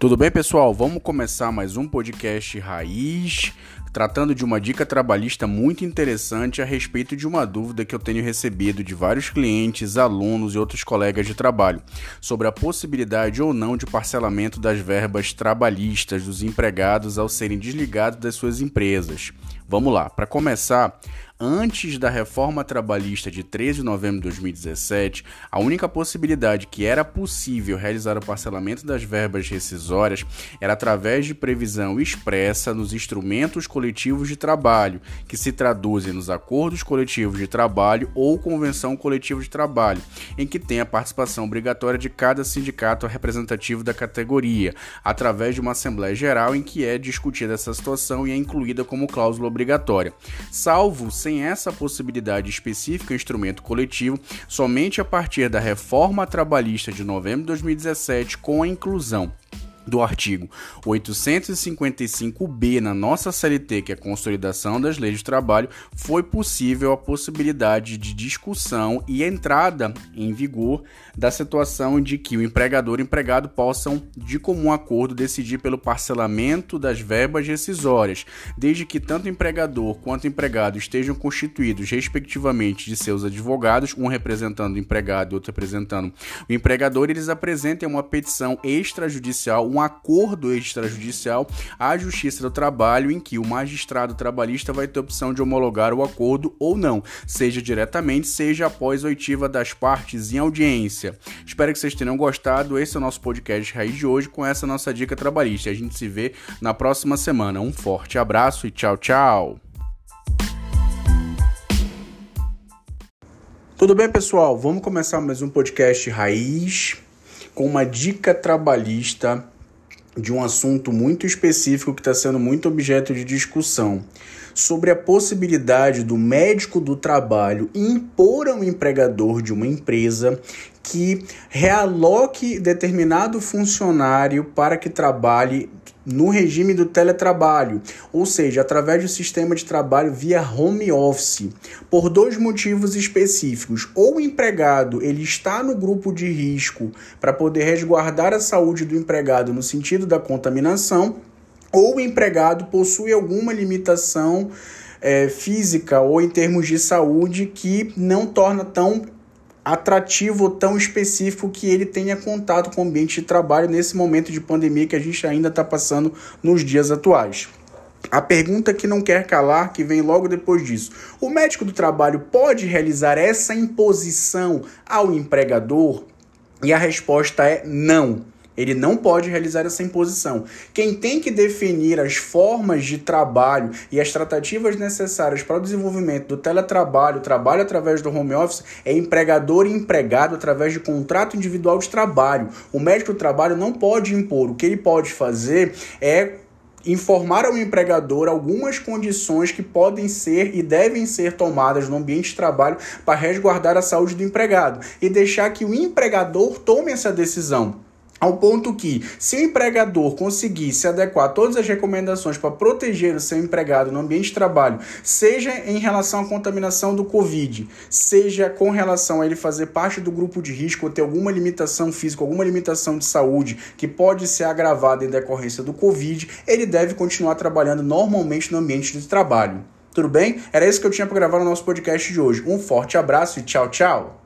Tudo bem, pessoal? Vamos começar mais um podcast raiz, tratando de uma dica trabalhista muito interessante a respeito de uma dúvida que eu tenho recebido de vários clientes, alunos e outros colegas de trabalho sobre a possibilidade ou não de parcelamento das verbas trabalhistas dos empregados ao serem desligados das suas empresas. Vamos lá, para começar, antes da reforma trabalhista de 13 de novembro de 2017, a única possibilidade que era possível realizar o parcelamento das verbas rescisórias era através de previsão expressa nos instrumentos coletivos de trabalho, que se traduzem nos acordos coletivos de trabalho ou convenção coletiva de trabalho, em que tem a participação obrigatória de cada sindicato representativo da categoria, através de uma assembleia geral em que é discutida essa situação e é incluída como cláusula obrigatória, salvo sem sem essa possibilidade específica instrumento coletivo somente a partir da reforma trabalhista de novembro de 2017 com a inclusão do artigo 855-B na nossa CLT, que é a consolidação das leis de trabalho, foi possível a possibilidade de discussão e entrada em vigor da situação de que o empregador e o empregado possam, de comum acordo, decidir pelo parcelamento das verbas rescisórias, desde que tanto empregador quanto empregado estejam constituídos, respectivamente, de seus advogados, um representando o empregado e outro representando o empregador, eles apresentem uma petição extrajudicial, um acordo extrajudicial à Justiça do Trabalho, em que o magistrado trabalhista vai ter opção de homologar o acordo ou não, seja diretamente, seja após a oitiva das partes em audiência. Espero que vocês tenham gostado. Esse é o nosso podcast Raiz de hoje com essa nossa dica trabalhista. A gente se vê na próxima semana. Um forte abraço e tchau, tchau. Tudo bem, pessoal? Vamos começar mais um podcast Raiz com uma dica trabalhista de um assunto muito específico que está sendo muito objeto de discussão sobre a possibilidade do médico do trabalho impor ao empregador de uma empresa que realoque determinado funcionário para que trabalhe no regime do teletrabalho, ou seja, através do sistema de trabalho via home office, por dois motivos específicos. Ou o empregado ele está no grupo de risco para poder resguardar a saúde do empregado no sentido da contaminação, ou o empregado possui alguma limitação é, física ou em termos de saúde que não torna tão atrativo tão específico que ele tenha contato com o ambiente de trabalho nesse momento de pandemia que a gente ainda está passando nos dias atuais. A pergunta que não quer calar, que vem logo depois disso: o médico do trabalho pode realizar essa imposição ao empregador? E a resposta é não. Ele não pode realizar essa imposição. Quem tem que definir as formas de trabalho e as tratativas necessárias para o desenvolvimento do teletrabalho, trabalho através do home office, é empregador e empregado através de contrato individual de trabalho. O médico do trabalho não pode impor. O que ele pode fazer é informar ao empregador algumas condições que podem ser e devem ser tomadas no ambiente de trabalho para resguardar a saúde do empregado e deixar que o empregador tome essa decisão. Ao ponto que, se o empregador conseguir se adequar a todas as recomendações para proteger o seu empregado no ambiente de trabalho, seja em relação à contaminação do Covid, seja com relação a ele fazer parte do grupo de risco ou ter alguma limitação física, alguma limitação de saúde que pode ser agravada em decorrência do Covid, ele deve continuar trabalhando normalmente no ambiente de trabalho. Tudo bem? Era isso que eu tinha para gravar no nosso podcast de hoje. Um forte abraço e tchau, tchau!